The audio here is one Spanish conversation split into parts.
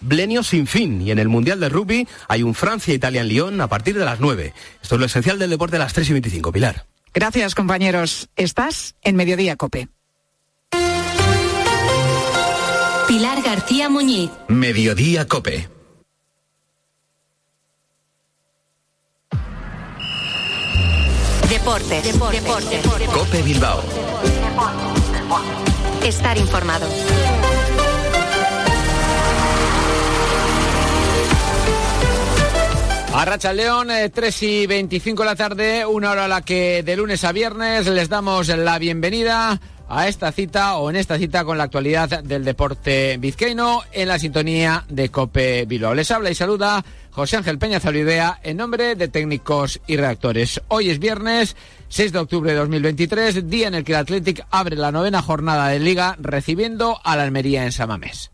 Blenio sin fin y en el Mundial de Rugby hay un Francia-Italia en Lyon a partir de las 9. Esto es lo esencial del deporte a las 3 y 25, Pilar. Gracias compañeros. Estás en Mediodía Cope. Pilar García Muñiz. Mediodía Cope. Deporte, deporte, deporte. Cope Bilbao. Estar informado. Arracha León, 3 eh, y 25 de la tarde, una hora a la que de lunes a viernes les damos la bienvenida a esta cita o en esta cita con la actualidad del deporte vizcaíno en la sintonía de Cope Bilbao. Les habla y saluda José Ángel Peña Zaludea en nombre de técnicos y redactores. Hoy es viernes 6 de octubre de 2023, día en el que el Athletic abre la novena jornada de liga recibiendo a la Almería en Samamés.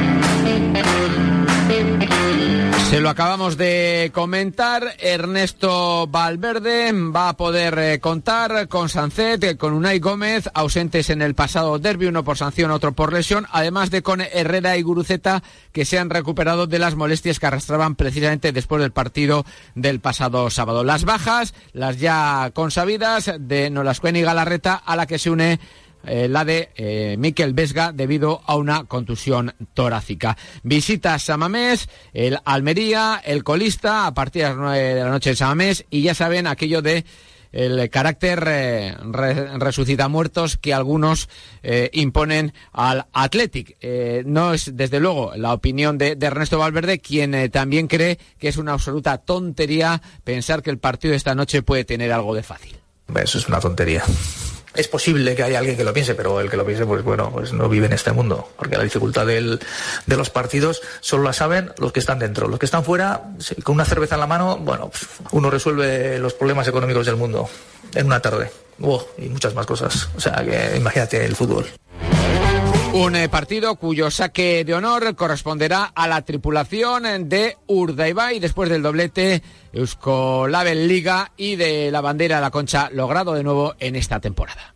Se lo acabamos de comentar. Ernesto Valverde va a poder eh, contar con Sancet, eh, con Unai Gómez, ausentes en el pasado derby, uno por sanción, otro por lesión, además de con Herrera y Guruceta, que se han recuperado de las molestias que arrastraban precisamente después del partido del pasado sábado. Las bajas, las ya consabidas de Nolascuen y Galarreta, a la que se une eh, la de eh, Miquel Vesga debido a una contusión torácica. Visita Samamés, el Almería, el colista a partir de las de la noche en Samamés y ya saben aquello de el carácter eh, resucita muertos que algunos eh, imponen al Athletic. no es, desde luego, la opinión de Ernesto Valverde, quien también cree que es una absoluta tontería pensar que el partido de esta noche puede tener algo de fácil. Eso es una tontería es posible que haya alguien que lo piense, pero el que lo piense, pues bueno, pues no vive en este mundo, porque la dificultad de los partidos solo la saben los que están dentro. Los que están fuera, con una cerveza en la mano, bueno, uno resuelve los problemas económicos del mundo en una tarde. y muchas más cosas. O sea, que imagínate el fútbol. Un eh, partido cuyo saque de honor corresponderá a la tripulación de Urdaibai después del doblete Eusko Label Liga y de la bandera de la concha logrado de nuevo en esta temporada.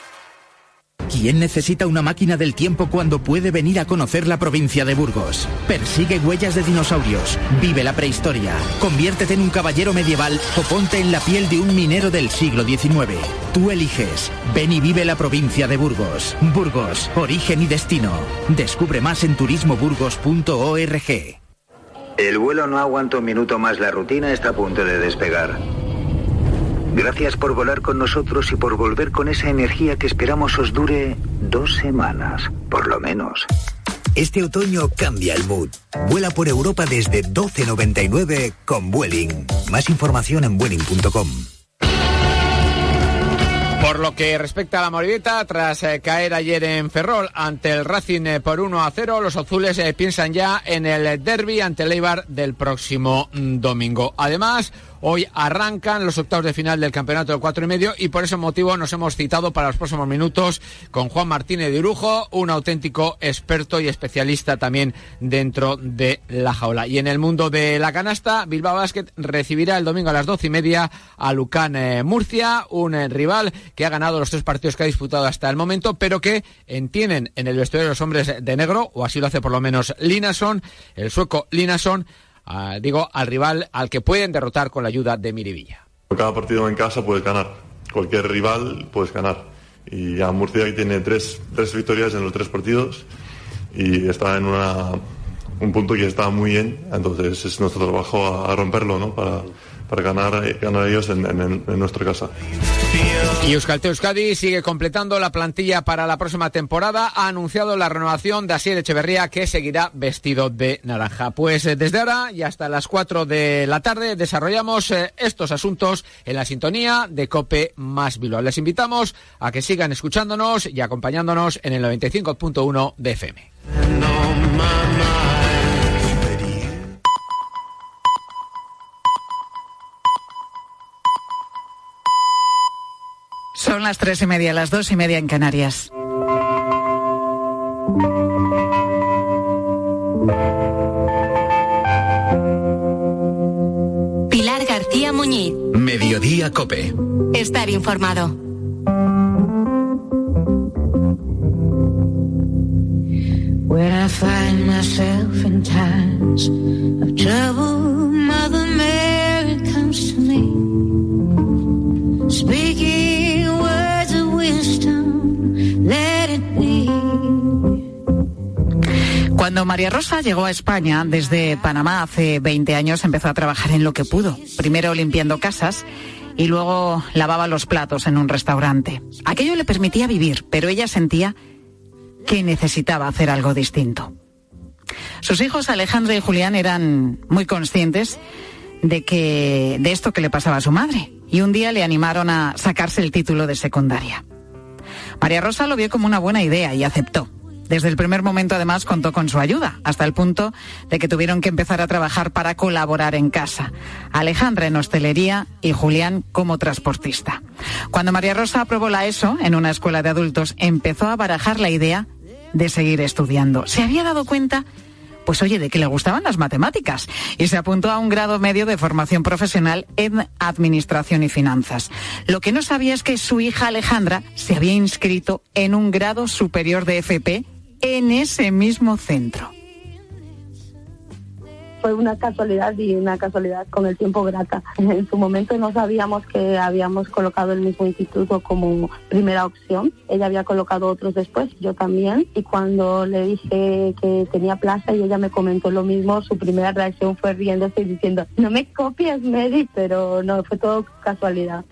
¿Quién necesita una máquina del tiempo cuando puede venir a conocer la provincia de Burgos? Persigue huellas de dinosaurios, vive la prehistoria, conviértete en un caballero medieval o ponte en la piel de un minero del siglo XIX. Tú eliges. Ven y vive la provincia de Burgos. Burgos, origen y destino. Descubre más en turismoburgos.org. El vuelo no aguanta un minuto más, la rutina está a punto de despegar. Gracias por volar con nosotros y por volver con esa energía que esperamos os dure dos semanas, por lo menos. Este otoño cambia el mood. Vuela por Europa desde 12.99 con Vueling. Más información en vueling.com. Por lo que respecta a la Moribeta, tras eh, caer ayer en Ferrol ante el Racing eh, por 1 a 0, los azules eh, piensan ya en el derby ante el Eibar del próximo mm, domingo. Además, Hoy arrancan los octavos de final del campeonato de cuatro y medio y por ese motivo nos hemos citado para los próximos minutos con Juan Martínez de Urujo, un auténtico experto y especialista también dentro de la jaula. Y en el mundo de la canasta, Bilbao Basket recibirá el domingo a las doce y media a Lucán eh, Murcia, un eh, rival que ha ganado los tres partidos que ha disputado hasta el momento, pero que entienden en el vestuario de los hombres de negro, o así lo hace por lo menos Linason, el sueco Linason, digo, al rival al que pueden derrotar con la ayuda de Mirivilla. Cada partido en casa puedes ganar, cualquier rival puedes ganar. Y a Murcia tiene tres, tres victorias en los tres partidos y está en un punto que está muy bien, entonces es nuestro trabajo a, romperlo, ¿no? Para, para ganar, ganar ellos en, en, en nuestra casa. Y Euskaltel Euskadi sigue completando la plantilla para la próxima temporada. Ha anunciado la renovación de Asier Echeverría, que seguirá vestido de naranja. Pues eh, desde ahora y hasta las 4 de la tarde desarrollamos eh, estos asuntos en la sintonía de Cope más Bilbao. Les invitamos a que sigan escuchándonos y acompañándonos en el 95.1 de FM. Son las tres y media, las dos y media en Canarias. Pilar García Muñiz. Mediodía Cope. Estar informado. When I find myself in times of trouble, Cuando María Rosa llegó a España desde Panamá hace 20 años, empezó a trabajar en lo que pudo. Primero limpiando casas y luego lavaba los platos en un restaurante. Aquello le permitía vivir, pero ella sentía que necesitaba hacer algo distinto. Sus hijos Alejandra y Julián eran muy conscientes de que de esto que le pasaba a su madre y un día le animaron a sacarse el título de secundaria. María Rosa lo vio como una buena idea y aceptó. Desde el primer momento además contó con su ayuda, hasta el punto de que tuvieron que empezar a trabajar para colaborar en casa. Alejandra en hostelería y Julián como transportista. Cuando María Rosa aprobó la ESO en una escuela de adultos, empezó a barajar la idea de seguir estudiando. Se había dado cuenta pues oye, de que le gustaban las matemáticas y se apuntó a un grado medio de formación profesional en Administración y Finanzas. Lo que no sabía es que su hija Alejandra se había inscrito en un grado superior de FP en ese mismo centro. Fue una casualidad y una casualidad con el tiempo grata. En su momento no sabíamos que habíamos colocado el mismo instituto como primera opción. Ella había colocado otros después, yo también. Y cuando le dije que tenía plaza y ella me comentó lo mismo, su primera reacción fue riéndose y diciendo, no me copies, Mary, pero no, fue todo casualidad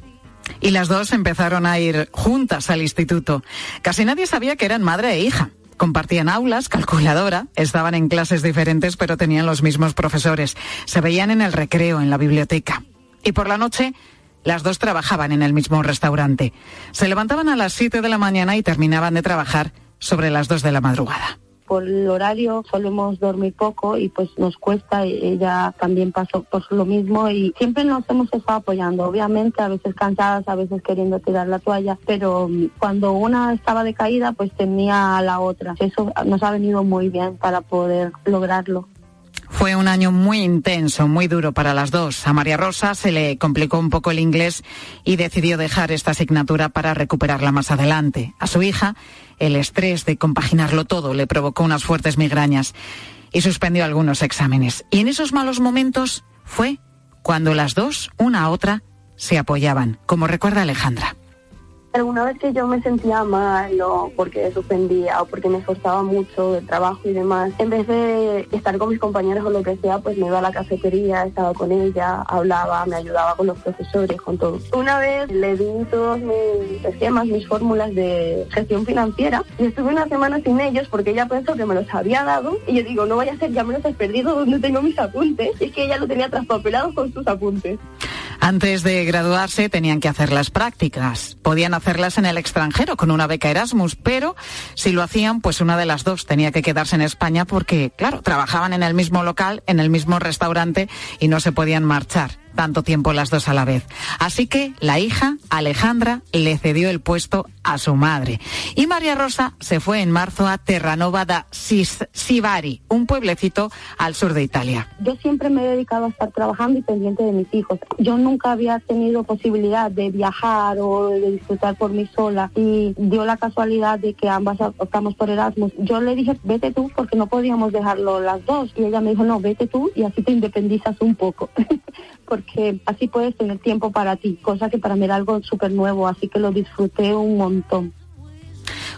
y las dos empezaron a ir juntas al instituto. Casi nadie sabía que eran madre e hija. Compartían aulas, calculadora, estaban en clases diferentes pero tenían los mismos profesores. Se veían en el recreo, en la biblioteca. Y por la noche, las dos trabajaban en el mismo restaurante. Se levantaban a las 7 de la mañana y terminaban de trabajar sobre las 2 de la madrugada por el horario solemos dormir poco y pues nos cuesta, ella también pasó por lo mismo y siempre nos hemos estado apoyando, obviamente a veces cansadas, a veces queriendo tirar la toalla, pero cuando una estaba decaída pues tenía a la otra. Eso nos ha venido muy bien para poder lograrlo. Fue un año muy intenso, muy duro para las dos. A María Rosa se le complicó un poco el inglés y decidió dejar esta asignatura para recuperarla más adelante. A su hija, el estrés de compaginarlo todo le provocó unas fuertes migrañas y suspendió algunos exámenes. Y en esos malos momentos fue cuando las dos, una a otra, se apoyaban, como recuerda Alejandra. Alguna vez que yo me sentía mal o porque suspendía o porque me esforzaba mucho del trabajo y demás, en vez de estar con mis compañeros o lo que sea, pues me iba a la cafetería, estaba con ella, hablaba, me ayudaba con los profesores, con todo. Una vez le di todos mis esquemas, mis fórmulas de gestión financiera y estuve una semana sin ellos porque ella pensó que me los había dado y yo digo, no vaya a ser, ya me los he perdido donde tengo mis apuntes. Y es que ella lo tenía traspapelado con sus apuntes. Antes de graduarse tenían que hacer las prácticas. Podían hacerlas en el extranjero con una beca Erasmus, pero si lo hacían, pues una de las dos tenía que quedarse en España porque, claro, trabajaban en el mismo local, en el mismo restaurante y no se podían marchar tanto tiempo las dos a la vez. Así que la hija, Alejandra, le cedió el puesto a su madre. Y María Rosa se fue en marzo a Terranova da Sivari, un pueblecito al sur de Italia. Yo siempre me he dedicado a estar trabajando y pendiente de mis hijos. Yo nunca había tenido posibilidad de viajar o de disfrutar por mí sola y dio la casualidad de que ambas optamos por Erasmus. Yo le dije, vete tú porque no podíamos dejarlo las dos. Y ella me dijo, no, vete tú y así te independizas un poco. porque así puedes tener tiempo para ti, cosa que para mí era algo súper nuevo, así que lo disfruté un montón.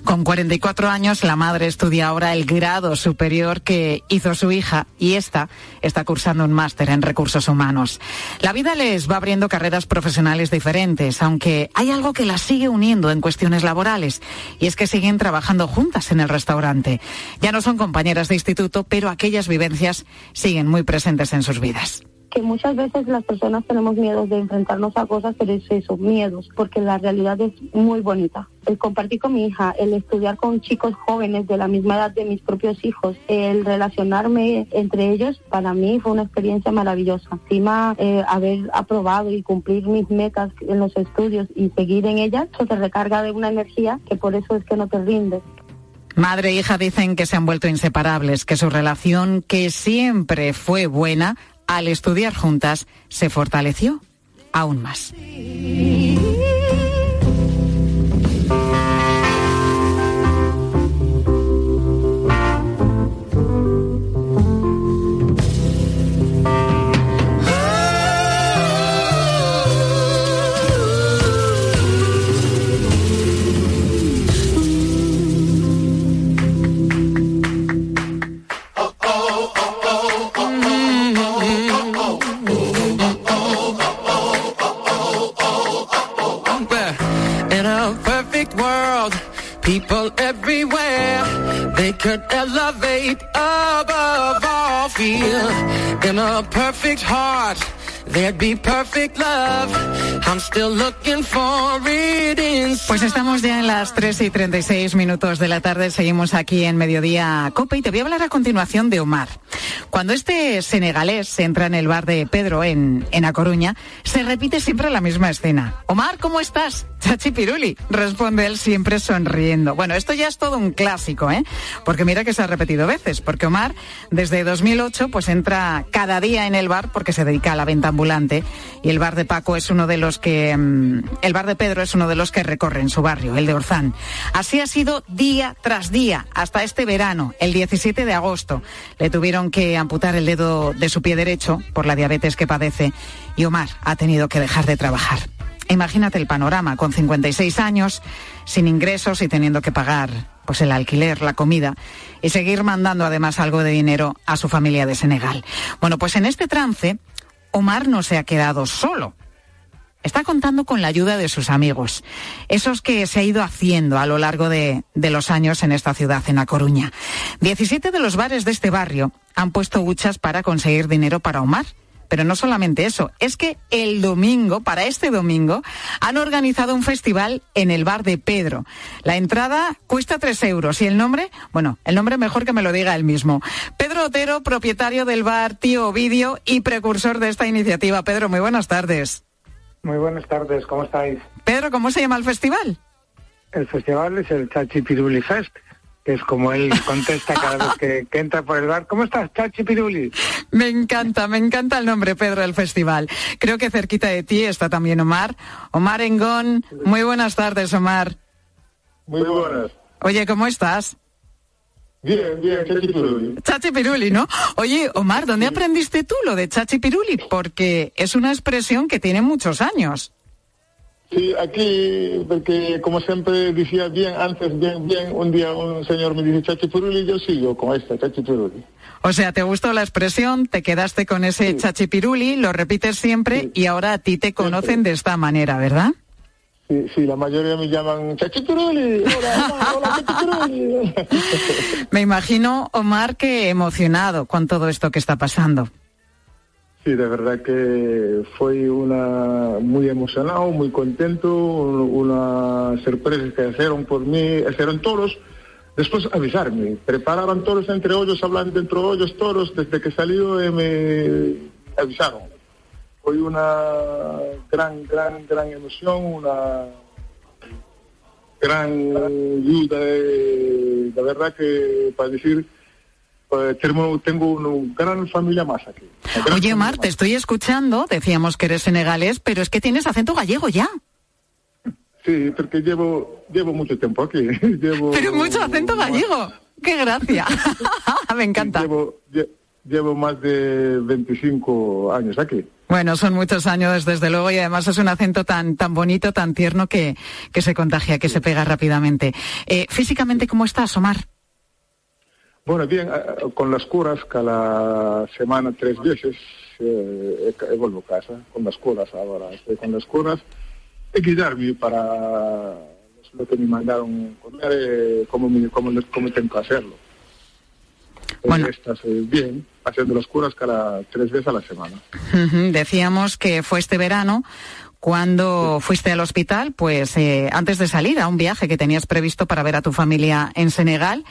Con 44 años, la madre estudia ahora el grado superior que hizo su hija y esta está cursando un máster en recursos humanos. La vida les va abriendo carreras profesionales diferentes, aunque hay algo que las sigue uniendo en cuestiones laborales y es que siguen trabajando juntas en el restaurante. Ya no son compañeras de instituto, pero aquellas vivencias siguen muy presentes en sus vidas. Que muchas veces las personas tenemos miedo de enfrentarnos a cosas, pero es eso, miedos, porque la realidad es muy bonita. El compartir con mi hija, el estudiar con chicos jóvenes de la misma edad de mis propios hijos, el relacionarme entre ellos, para mí fue una experiencia maravillosa. Encima, eh, haber aprobado y cumplir mis metas en los estudios y seguir en ellas, eso te recarga de una energía que por eso es que no te rindes. Madre e hija dicen que se han vuelto inseparables, que su relación, que siempre fue buena, al estudiar juntas, se fortaleció aún más. People everywhere, they could elevate above all fear. In a perfect heart, there'd be perfect love. I'm still looking for it Pues estamos ya en las 3 y 36 minutos de la tarde, seguimos aquí en Mediodía Cope y te voy a hablar a continuación de Omar. Cuando este senegalés entra en el bar de Pedro en, en A Coruña, se repite siempre la misma escena. Omar, ¿cómo estás? Chachi Piruli, responde él siempre sonriendo. Bueno, esto ya es todo un clásico, ¿eh? Porque mira que se ha repetido veces, porque Omar desde 2008 pues entra cada día en el bar porque se dedica a la venta ambulante y el bar de Paco es uno de los que, mm, el bar de Pedro es uno de los que recorren su barrio, el de Orzán. Así ha sido día tras día hasta este verano, el 17 de agosto. Le tuvieron que amputar el dedo de su pie derecho por la diabetes que padece y Omar ha tenido que dejar de trabajar. Imagínate el panorama, con 56 años, sin ingresos y teniendo que pagar pues el alquiler, la comida y seguir mandando además algo de dinero a su familia de Senegal. Bueno, pues en este trance, Omar no se ha quedado solo. Está contando con la ayuda de sus amigos, esos que se ha ido haciendo a lo largo de, de los años en esta ciudad, en A Coruña. 17 de los bares de este barrio han puesto huchas para conseguir dinero para Omar. Pero no solamente eso, es que el domingo, para este domingo, han organizado un festival en el bar de Pedro. La entrada cuesta tres euros y el nombre, bueno, el nombre mejor que me lo diga él mismo. Pedro Otero, propietario del bar Tío Ovidio y precursor de esta iniciativa. Pedro, muy buenas tardes. Muy buenas tardes, ¿cómo estáis? Pedro, ¿cómo se llama el festival? El festival es el Chachi Piruli Fest, que es como él contesta cada vez que, que entra por el bar. ¿Cómo estás, Chachi Piruli? Me encanta, me encanta el nombre, Pedro, del festival. Creo que cerquita de ti está también Omar. Omar Engón, muy buenas tardes, Omar. Muy buenas. Oye, ¿cómo estás? Bien, bien, Chachi Piruli. Chachi Piruli, ¿no? Oye, Omar, ¿dónde aprendiste tú lo de Chachi Piruli? Porque es una expresión que tiene muchos años. Sí, aquí, porque como siempre decía bien, antes, bien, bien, un día un señor me dice Chachi Piruli y yo sigo con esta, Chachi Piruli. O sea, te gustó la expresión, te quedaste con ese Chachi Piruli, lo repites siempre y ahora a ti te conocen de esta manera, ¿verdad? Sí, sí, la mayoría me llaman Chachi Piruli. Hola, hola, hola, Chachi Piruli. Me imagino, Omar, que emocionado con todo esto que está pasando. Sí, de verdad que fue una muy emocionado, muy contento, una sorpresa que hicieron por mí, hicieron todos. Después avisarme, prepararon todos entre hoyos, hablando entre hoyos, todos, desde que salió eh, me avisaron. Fue una gran, gran, gran emoción, una gran ayuda, de, de verdad que para decir, pues, tengo, tengo una gran familia más aquí. Gran Oye, familia te estoy escuchando, decíamos que eres senegalés, pero es que tienes acento gallego ya. Sí, porque llevo llevo mucho tiempo aquí. llevo Pero mucho acento gallego. ¡Qué gracia! Me encanta. Llevo, lle- llevo más de 25 años aquí. Bueno, son muchos años, desde luego, y además es un acento tan, tan bonito, tan tierno que, que se contagia, que se pega rápidamente. Eh, físicamente, ¿cómo estás, Omar? Bueno, bien, eh, con las curas, cada semana tres veces eh, eh, vuelvo a casa, con las curas ahora. Estoy con las curas. Hay que darme para lo que me mandaron comer, eh, cómo, cómo, cómo tengo que hacerlo. Bueno. Estás eh, bien. haciendo las curas cada tres veces a la semana. Decíamos que fue este verano cuando fuiste al hospital, pues eh, antes de salir a un viaje que tenías previsto para ver a tu familia en Senegal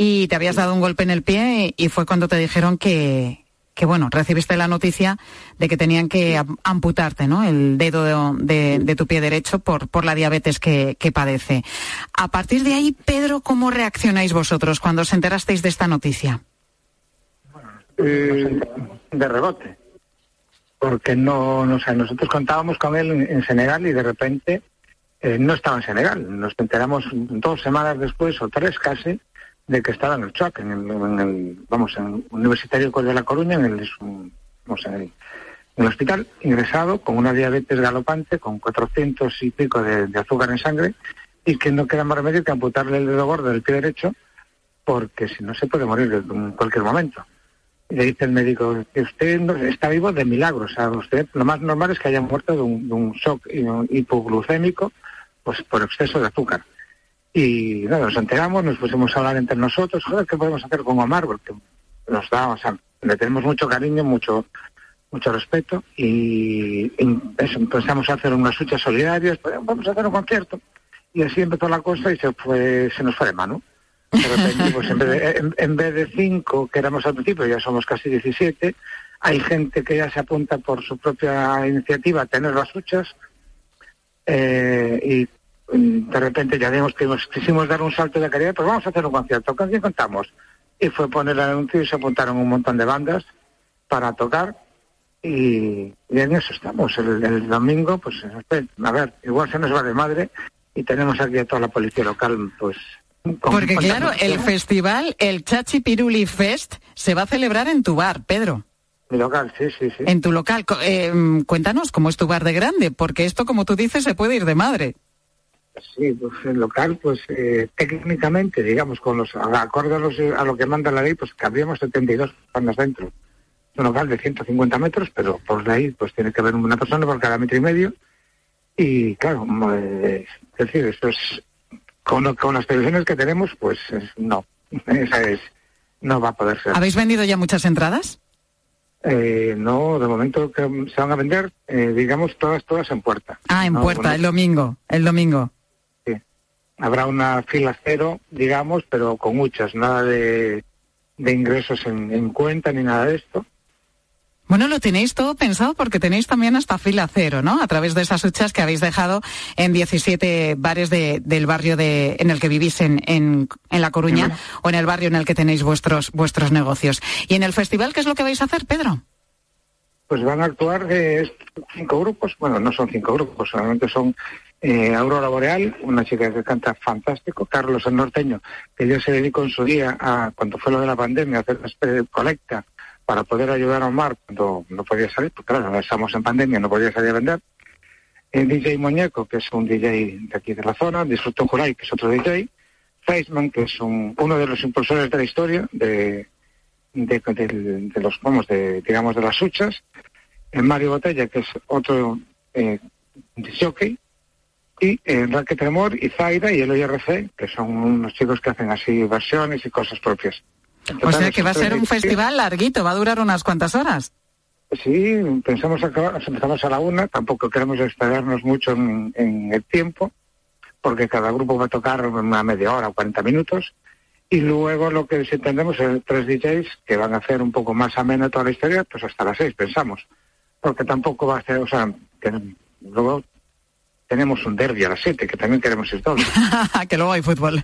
y te habías dado un golpe en el pie y fue cuando te dijeron que, que bueno, recibiste la noticia de que tenían que am- amputarte, ¿no? El dedo de, de- de tu pie derecho por, por la diabetes que, que padece. A partir de ahí, Pedro, ¿cómo reaccionáis vosotros cuando os enterasteis de esta noticia? Eh, de rebote. Porque no, no sé, nosotros contábamos con él en, en Senegal y de repente eh, no estaba en Senegal. Nos enteramos dos semanas después o tres casi de que estaba en el CHOC, en el, vamos, en el Universitario de La Coruña, en el, vamos, en el, hospital, ingresado con una diabetes galopante, con 400 y pico de, azúcar en sangre y que no queda más remedio que amputarle el dedo gordo del pie derecho porque si no se puede morir en cualquier momento. Y le dice el médico usted está vivo de milagro, o sea, usted lo más normal es que haya muerto de un, de un shock hi- hipoglucémico pues por exceso de azúcar. Y nada, nos enteramos, nos pusimos a hablar entre nosotros, joder, ¿qué podemos hacer con Omar? Porque nos da, o sea, le tenemos mucho cariño, mucho mucho respeto y, empezamos a hacer unas luchas solidarias, pues, vamos a hacer un concierto. Y así empezó la cosa y se fue, se nos fue de mano. Pues en vez de, en, cinco que éramos al principio, ya somos casi 17. Hay gente que ya se apunta por su propia iniciativa a tener las luchas. Eh, de repente ya vimos que nos quisimos dar un salto de calidad, pues vamos a hacer un concierto. ¿Con quién contamos? Y fue poner el anuncio y se apuntaron un montón de bandas para tocar y, y en eso estamos. El, el domingo, pues a ver, igual se nos va de madre y tenemos aquí a toda la policía local, pues... con- Porque con- claro, el festival, el Chachi Piruli Fest, se va a celebrar en tu bar, Pedro. Mi local, sí, sí, sí. En tu local. Eh, cuéntanos cómo es tu bar de grande, porque esto, como tú dices, se puede ir de madre. Sí, pues el local, pues eh, técnicamente, digamos, con los acorde a, los- a lo que manda la ley, pues cabríamos 72 personas dentro. Es un local de 150 metros, pero por ley, pues tiene que haber una persona por cada metro y medio. Y claro, eh, es decir, esto es con, con las previsiones que tenemos, pues es- no, esa es, no va a poder ser. ¿Habéis vendido ya muchas entradas? Eh, no, de momento que se van a vender, eh, digamos, todas, todas en puerta. Ah, en No, puerta, bueno, el domingo, el domingo. Habrá una fila cero, digamos, pero con muchas, nada de, de ingresos en, en cuenta ni nada de esto. Bueno, lo tenéis todo pensado porque tenéis también hasta fila cero, ¿no? A través de esas huchas que habéis dejado en 17 bares de- del barrio de, en el que vivís en, en, en La Coruña o en el barrio en el que tenéis vuestros, vuestros negocios. ¿Y en el festival qué es lo que vais a hacer, Pedro? Pues van a actuar eh, cinco grupos, bueno, no son cinco grupos, solamente son eh, Aurora Boreal, una chica que canta fantástico, Carlos el Norteño, que ya se dedicó en su día, a, cuando fue lo de la pandemia, a hacer una colecta para poder ayudar a Omar cuando no podía salir, porque claro, estamos en pandemia, no podía salir a vender. El DJ Muñeco, que es un DJ de aquí de la zona, Disfruto Juray, que es otro DJ, Feisman, que es un- uno de los impulsores de la historia de, los, vamos, de, digamos, de las huchas, el Mario Botella, que es otro eh, jockey, y eh, Enrique Tremor, y Zaira y el OIRC, que son unos chicos que hacen así versiones y cosas propias. O sea que va a ser un festival larguito, va a durar unas cuantas horas. Sí, pensamos acabar, empezamos a la una, tampoco queremos excedernos mucho en, en el tiempo, porque cada grupo va a tocar una media hora o 40 minutos, y luego lo que sí entendemos es tres DJs que van a hacer un poco más amena toda la historia, pues hasta las seis, pensamos, porque tampoco va a ser, o sea, que luego tenemos un derby a las siete, que también queremos ir todos. que luego hay fútbol.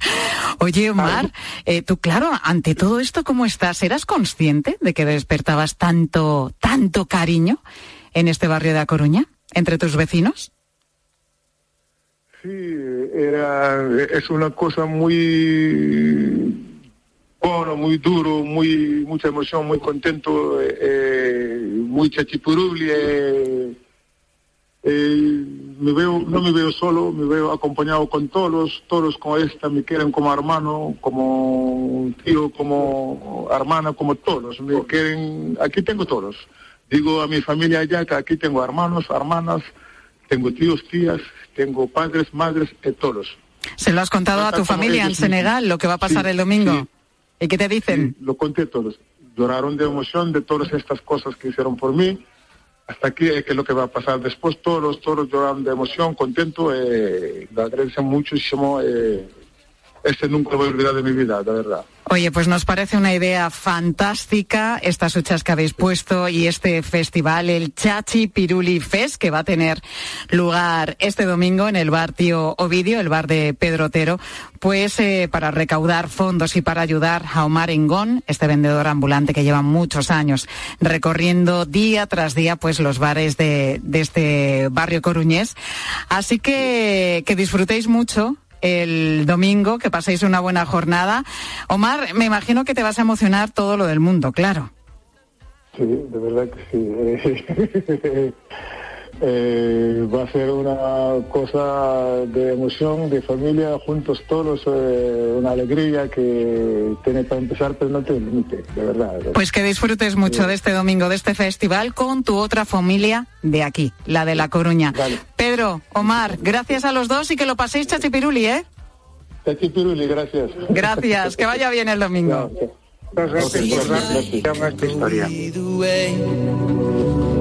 Oye, Omar, eh, tú, claro, ante todo esto, ¿cómo estás? ¿Eras consciente de que despertabas tanto, tanto cariño en este barrio de A Coruña, entre tus vecinos? Sí, era, es una cosa muy bueno, muy duro, muy mucha emoción, muy contento, eh, eh, muy chachipurubli. eh, eh, me veo, no me veo solo, me veo acompañado con todos, todos con esta me quieren como hermano, como tío, como hermana, como todos. Me quieren, aquí tengo todos. Digo a mi familia allá que aquí tengo hermanos, hermanas, tengo tíos, tías, tengo padres, madres, eh, todos. ¿Se lo has contado a tu familia en ellos. Senegal, lo que va a pasar Sí, el domingo? ¿Y qué te dicen? Lo conté todos. lloraron de emoción de todas estas cosas que hicieron por mí. Hasta aquí es que es lo que va a pasar. Después todos, todos lloraron de emoción, contento. Eh, le agradezco muchísimo. Eh, este nunca voy a olvidar de mi vida, de verdad. Oye, pues nos parece una idea fantástica estas huchas que habéis puesto y este festival, el Chachi Piruli Fest, que va a tener lugar este domingo en el bar Tío Ovidio, el bar de Pedro Otero, pues eh, para recaudar fondos y para ayudar a Omar Engón, este vendedor ambulante que lleva muchos años recorriendo día tras día pues los bares de, de este barrio coruñés. Así que que disfrutéis mucho el domingo, que paséis una buena jornada. Omar, me imagino que te vas a emocionar todo lo del mundo, claro. Sí, de verdad que sí. Eh, va a ser una cosa de emoción, de familia, juntos todos, eh, una alegría que tiene para empezar, pero no tiene límite, de verdad. Pues que disfrutes mucho Sí. de este domingo, de este festival, con tu otra familia de aquí, la de La Coruña. Pedro, Omar, gracias a los dos y que lo paséis chachipiruli, ¿eh? Chachipiruli, gracias. Gracias, que vaya bien el domingo.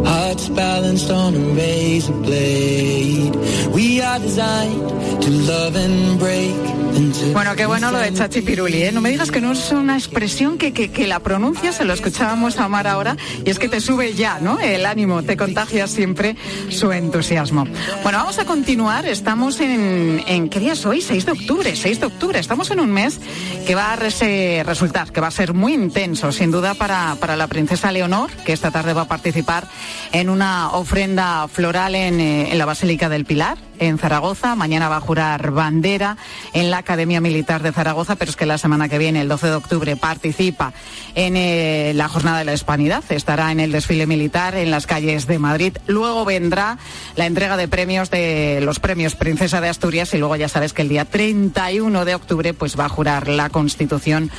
Hearts balanced on a razor blade. We are designed to love and break. and to Bueno, qué bueno lo de chachipiruli, ¿eh? No me digas que no es una expresión que, que, que la pronuncias, se lo escuchábamos a Omar ahora, y es que te sube ya, ¿no? El ánimo, te contagia siempre su entusiasmo. Bueno, vamos a continuar, estamos en, en ¿qué día es hoy? 6 de octubre, 6 de octubre, estamos en un mes que va a rese- resultar, que va a ser muy intenso, sin duda, para, para la princesa Leonor, que esta tarde va a participar en una ofrenda floral en, eh, en la Basílica del Pilar, en Zaragoza. Mañana va a jurar bandera en la Academia Militar de Zaragoza, pero es que la semana que viene, el 12 de octubre, participa en eh, la Jornada de la Hispanidad. Estará en el desfile militar en las calles de Madrid. Luego vendrá la entrega de premios de los premios Princesa de Asturias y luego ya sabes que el día 31 de octubre pues va a jurar la Constitución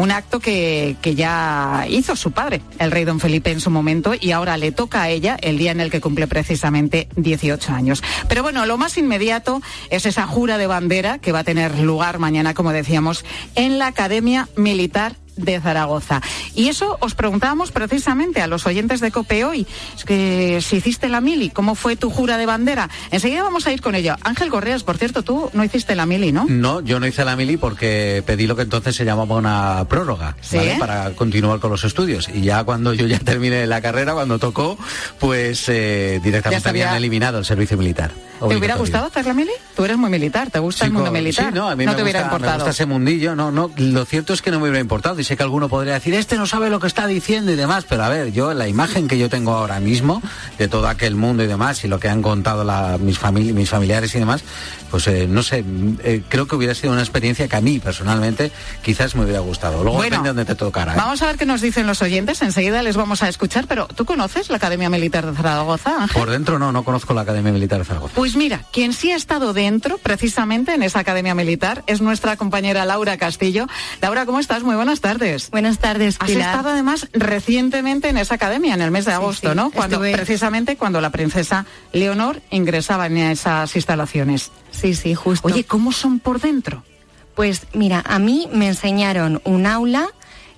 un acto que, que ya hizo su padre, el rey don Felipe en su momento, y ahora le toca a ella el día en el que cumple precisamente 18 años. Pero bueno, lo más inmediato es esa jura de bandera que va a tener lugar mañana, como decíamos, en la Academia Militar de Zaragoza. Y eso os preguntábamos precisamente a los oyentes de COPE hoy, es que si hiciste la mili, ¿cómo fue tu jura de bandera? Enseguida vamos a ir con ello. Ángel Correas, por cierto, tú no hiciste la mili, ¿no? No, yo no hice la mili porque pedí lo que entonces se llamaba una prórroga Sí. ¿vale? para continuar con los estudios. Y ya cuando yo ya terminé la carrera, cuando tocó, pues eh, directamente habían eliminado el servicio militar. ¿Te hubiera gustado hacer la mili? Tú eres muy militar, ¿te gusta el mundo militar? Sí, no, a mí me, te hubiera me importado. gusta ese mundillo. No, no, lo cierto es que no me hubiera importado. Y sé que alguno podría decir, este no sabe lo que está diciendo y demás. Pero a ver, yo la imagen que yo tengo ahora mismo de todo aquel mundo y demás y lo que han contado la- mis, famili- mis familiares y demás, pues eh, no sé, eh, creo que hubiera sido una experiencia que a mí personalmente quizás me hubiera gustado. Luego Bueno, depende de dónde te tocara. ¿eh? Vamos a ver qué nos dicen los oyentes, enseguida les vamos a escuchar, pero ¿tú conoces la Academia Militar de Zaragoza, Ángel? Por dentro no, no conozco la Academia Militar de Zaragoza. Pues mira, quien sí ha estado dentro, precisamente en esa academia militar, es nuestra compañera Laura Castillo. Laura, ¿cómo estás? Muy buenas tardes. Buenas tardes, Has Pilar. estado además recientemente en esa academia, en el mes de agosto, sí, ¿no? Cuando, estuve- Precisamente cuando la princesa Leonor ingresaba en esas instalaciones. Sí, sí, justo. Oye, ¿cómo son por dentro? Pues mira, a mí me enseñaron un aula,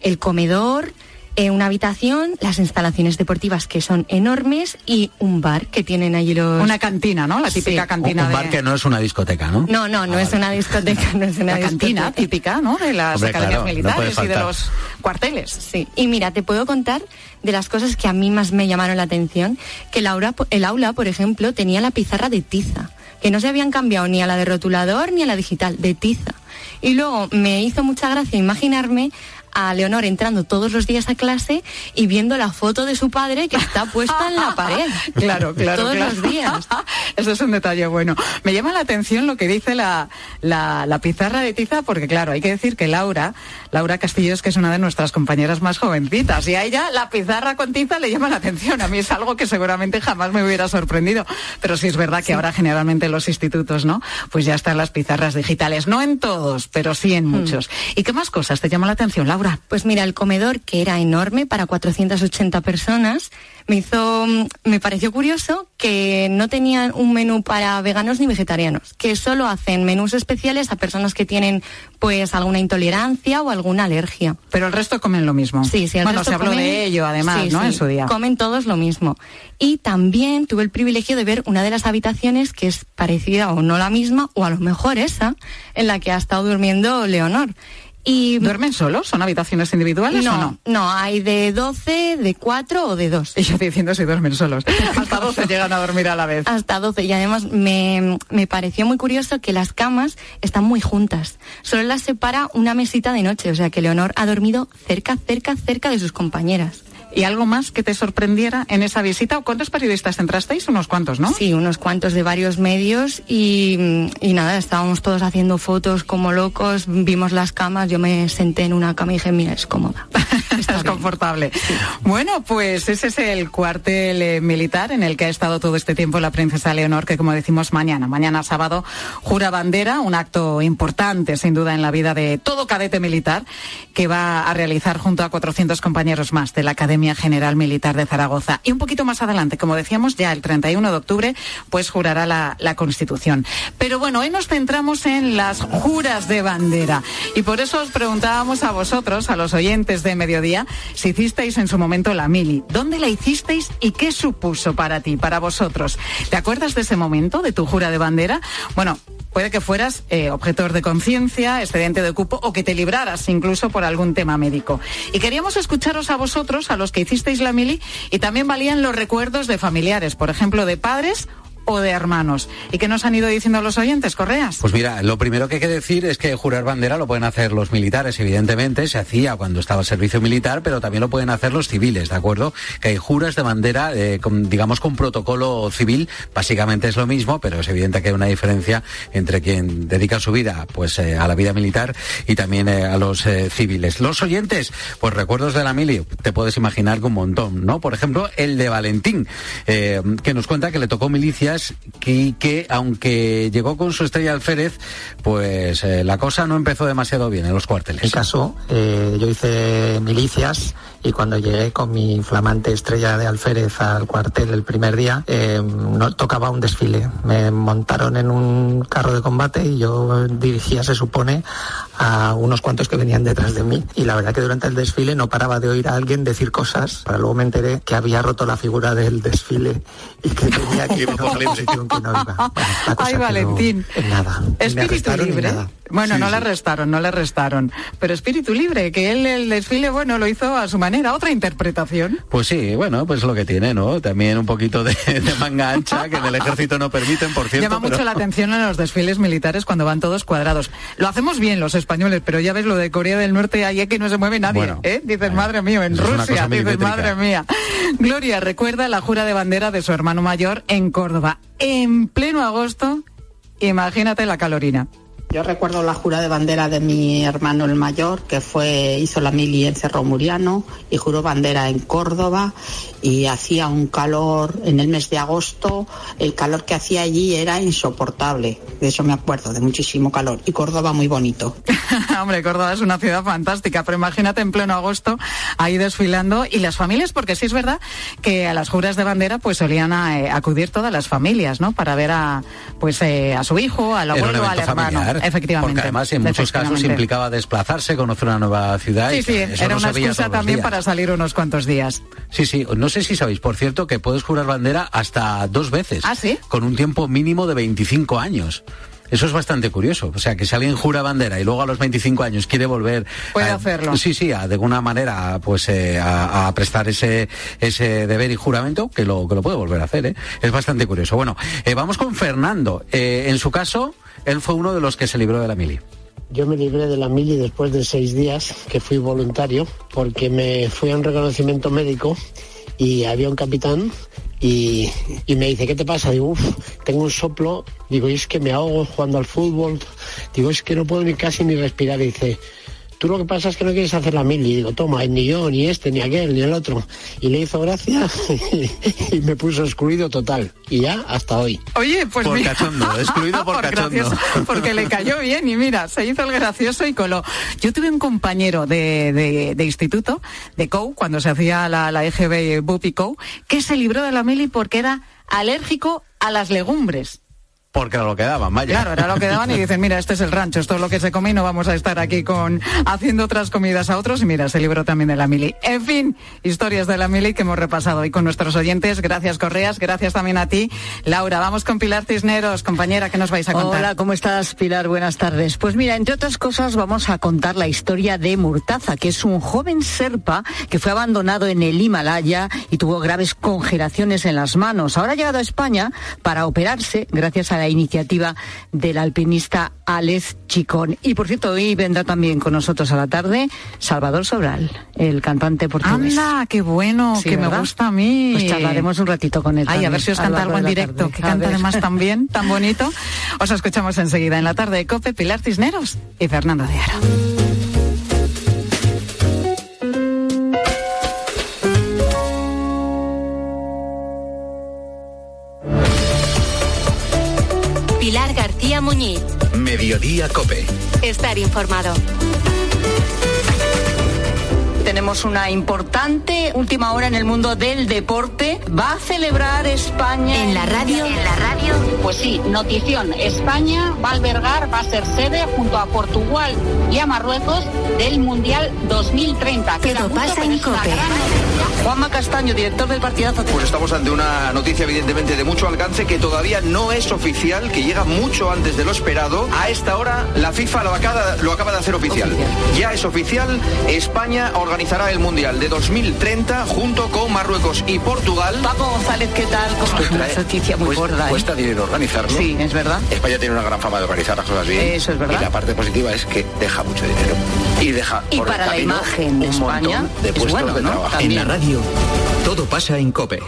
el comedor, eh, una habitación, las instalaciones deportivas que son enormes y un bar que tienen allí los... Una cantina, ¿no? La típica Sí. cantina Un de... bar que no es una discoteca, ¿no? No, no, no es una discoteca, no es una La cantina típica, ¿no? De las Hombre, academias claro, militares y de los cuarteles. Sí, y mira, te puedo contar de las cosas que a mí más me llamaron la atención, que el aula, el aula, por ejemplo, tenía la pizarra de tiza, que no se habían cambiado ni a la de rotulador ni a la digital, de tiza. Y luego me hizo mucha gracia imaginarme a Leonor entrando todos los días a clase y viendo la foto de su padre que está puesta en la pared. Claro, claro. Todos claro. los días. Eso es un detalle bueno. Me llama la atención lo que dice la, la, la pizarra de tiza, porque claro, hay que decir que Laura, Laura Castillo es que es una de nuestras compañeras más jovencitas, y a ella la pizarra con tiza le llama la atención. A mí es algo que seguramente jamás me hubiera sorprendido. Pero sí es verdad que ahora generalmente en los institutos, ¿no? Pues ya están las pizarras digitales. No en todos, pero sí en muchos. ¿Y qué más cosas te llama la atención, Laura? Laura? Pues mira, el comedor, que era enorme para 480 personas, me hizo, mm, me pareció curioso que no tenían un menú para veganos ni vegetarianos, que solo hacen menús especiales a personas que tienen pues alguna intolerancia o alguna alergia. Pero el resto comen lo mismo. Sí, sí, el bueno, resto se habló comen- de ello además, Sí, ¿no? sí, En su día. Comen todos lo mismo. Y también tuve el privilegio de ver una de las habitaciones que es parecida o no la misma, o a lo mejor esa, en la que ha estado durmiendo Leonor. Y ¿Duermen solos? ¿Son habitaciones individuales no, o no? No, hay de 12, de 4 o de 2. Y yo diciendo si duermen solos. Hasta 12 llegan a dormir a la vez. Hasta 12. Y además me, me pareció muy curioso que las camas están muy juntas. Solo las separa una mesita de noche. O sea que Leonor ha dormido cerca, cerca, cerca de sus compañeras. ¿Y algo más que te sorprendiera en esa visita? ¿O ¿Cuántos periodistas entrasteis? Unos cuantos, ¿no? Sí, unos cuantos de varios medios y, y nada, estábamos todos haciendo fotos como locos, vimos las camas, yo me senté en una cama y dije, mira, es cómoda. Estás confortable. Bueno, pues ese es el cuartel eh, militar en el que ha estado todo este tiempo la princesa Leonor, que como decimos mañana, mañana sábado, jura bandera, un acto importante sin duda en la vida de todo cadete militar, que va a realizar junto a 400 compañeros más de la Academia General Militar de Zaragoza. Y un poquito más adelante, como decíamos, ya el 31 de octubre, pues jurará la, Constitución. Pero bueno, hoy nos centramos en las juras de bandera. Y por eso os preguntábamos a vosotros, a los oyentes de Mediodía, si hicisteis en su momento la mili. ¿Dónde la hicisteis y qué supuso para ti, para vosotros? ¿Te acuerdas de ese momento, de tu jura de bandera? Bueno, Puede que fueras eh, objetor de conciencia, excedente de cupo o que te libraras incluso por algún tema médico. Y queríamos escucharos a vosotros, a los que hicisteis la mili, y también valían los recuerdos de familiares, por ejemplo, de padres o de hermanos. ¿Y qué nos han ido diciendo los oyentes, Correas? Pues mira, lo primero que hay que decir es que jurar bandera lo pueden hacer los militares, evidentemente, se hacía cuando estaba servicio militar, pero también lo pueden hacer los civiles, ¿de acuerdo? Que hay juras de bandera, eh, con, digamos, con protocolo civil, básicamente es lo mismo, pero es evidente que hay una diferencia entre quien dedica su vida pues eh, a la vida militar y también eh, a los civiles. Los oyentes, pues recuerdos de la mili, te puedes imaginar que un montón, ¿no? Por ejemplo, el de Valentín, que nos cuenta que le tocó milicias que, que aunque llegó con su estrella alférez, pues eh, la cosa no empezó demasiado bien en los cuarteles. Mi caso, eh, yo hice milicias y cuando llegué con mi flamante estrella de alférez al cuartel el primer día, eh, no tocaba un desfile. Me montaron en un carro de combate y yo dirigía, se supone, a unos cuantos que venían detrás de mí. Y la verdad que durante el desfile no paraba de oír a alguien decir cosas. Para luego me enteré que había roto la figura del desfile y que tenía que ir a una posición que no iba. Bueno, la Ay, Valentín. en nada. Espíritu libre. nada. Bueno, Sí, no sí. le arrestaron, no le arrestaron. Pero espíritu libre, que él el desfile, bueno, lo hizo a su manera, otra interpretación. Pues sí, bueno, pues lo que tiene, ¿no? También un poquito de, de manga ancha, que en el ejército no permiten, por cierto. Llama mucho la atención en los desfiles militares cuando van todos cuadrados. Lo hacemos bien los españoles, pero ya ves lo de Corea del Norte, ahí es que no se mueve nadie, Bueno, ¿eh? Dices, madre mía, en Rusia, dices, madre mía. Gloria recuerda la jura de bandera de su hermano mayor en Córdoba, en pleno agosto. Imagínate la calorina. Yo recuerdo la jura de bandera de mi hermano el mayor, que fue, hizo la mili en Cerro Muriano y juró bandera en Córdoba y hacía un calor en el mes de agosto, el calor que hacía allí era insoportable, de eso me acuerdo, de muchísimo calor y Córdoba muy bonito. Hombre, Córdoba es una ciudad fantástica, pero imagínate en pleno agosto ahí desfilando y las familias, porque sí es verdad que a las juras de bandera pues solían eh, acudir todas las familias, ¿no? Para ver a pues eh, a su hijo, al abuelo, al hermano. familiar, Efectivamente. Porque además en muchos casos implicaba desplazarse, conocer una nueva ciudad. Sí, y sí, eso era no una excusa también para salir unos cuantos días. Sí, sí. No sé si sabéis, por cierto, que puedes jurar bandera hasta dos veces. ¿Ah, sí? Con un tiempo mínimo de 25 años. Eso es bastante curioso. O sea, que si alguien jura bandera y luego a los 25 años quiere volver... Puede a- hacerlo. Sí, sí, a- de alguna manera pues eh, a, a prestar ese, ese deber y juramento, que lo, que lo puede volver a hacer. ¿eh? Es bastante curioso. Bueno, eh, vamos con Fernando. Eh, en su caso, él fue uno de los que se libró de la mili. Yo me libré de la mili después de seis días que fui voluntario porque me fui a un reconocimiento médico y había un capitán y, y me dice, ¿qué te pasa? Digo, uff, tengo un soplo, digo, es que me ahogo jugando al fútbol, digo, es que no puedo ni casi ni respirar. Y dice, tú lo que pasa es que no quieres hacer la mil. Y digo, toma, ni yo, ni este, ni aquel, ni el otro. Y le hizo gracia y me puso excluido total. Y ya hasta hoy. Oye, pues Por mira. cachondo, excluido por cachondo. gracioso, porque le cayó bien y mira, se hizo el gracioso y coló. Yo tuve un compañero de, de- de instituto, de COU, cuando se hacía la, la EGB Bupi COU, que se libró de la mili porque era alérgico a las legumbres. Porque era lo que daban, vaya. Claro, era lo que daban y dicen, mira, este es el rancho, esto es lo que se come y no vamos a estar aquí con haciendo otras comidas a otros. Y mira, se libró también de la mili. En fin, historias de la mili que hemos repasado hoy con nuestros oyentes. Gracias, Correas. Gracias también a ti, Laura. Vamos con Pilar Cisneros, compañera, ¿qué nos vais a contar? Hola, ¿cómo estás, Pilar? Buenas tardes. Pues mira, entre otras cosas, vamos a contar la historia de Murtaza, que es un joven serpa que fue abandonado en el Himalaya y tuvo graves congelaciones en las manos. Ahora ha llegado a España para operarse gracias a la iniciativa del alpinista Alex Chicón. Y por cierto, hoy vendrá también con nosotros a la tarde Salvador Sobral, el cantante portugués. Anda, qué bueno, Sí, que me gusta a mí. Pues charlaremos un ratito con él. Ay, a ver si os canta algo en directo, tarde. que A canta ver. además tan bien, tan bonito. Os escuchamos enseguida en la tarde de COPE, Pilar Cisneros y Fernando de Aro. Muñiz. Mediodía Cope. Estar informado. Tenemos una importante última hora en el mundo del deporte. Va a celebrar España. En la radio. En la radio. Pues sí, notición. España va a albergar, va a ser sede junto a Portugal y a Marruecos del Mundial 2030. Queda Todo mucho, pasa pero en COPE. gran. Juanma Castaño, director del partidazo. Pues estamos ante una noticia evidentemente de mucho alcance que todavía no es oficial, que llega mucho antes de lo esperado. A esta hora la FIFA lo acaba, lo acaba de hacer oficial. Ya es oficial, España organizará el Mundial de 2030 junto con Marruecos y Portugal. Paco González, ¿qué tal? Una noticia muy gorda. ¿eh? Cuesta dinero organizarlo. Sí, es verdad. España tiene una gran fama de organizar las cosas bien. Eso es verdad. Y la parte positiva es que deja mucho dinero. Y deja Y por el para la imagen de un España montón de es puestos bueno, de ¿no? trabajo. En la radio, todo pasa en Cope.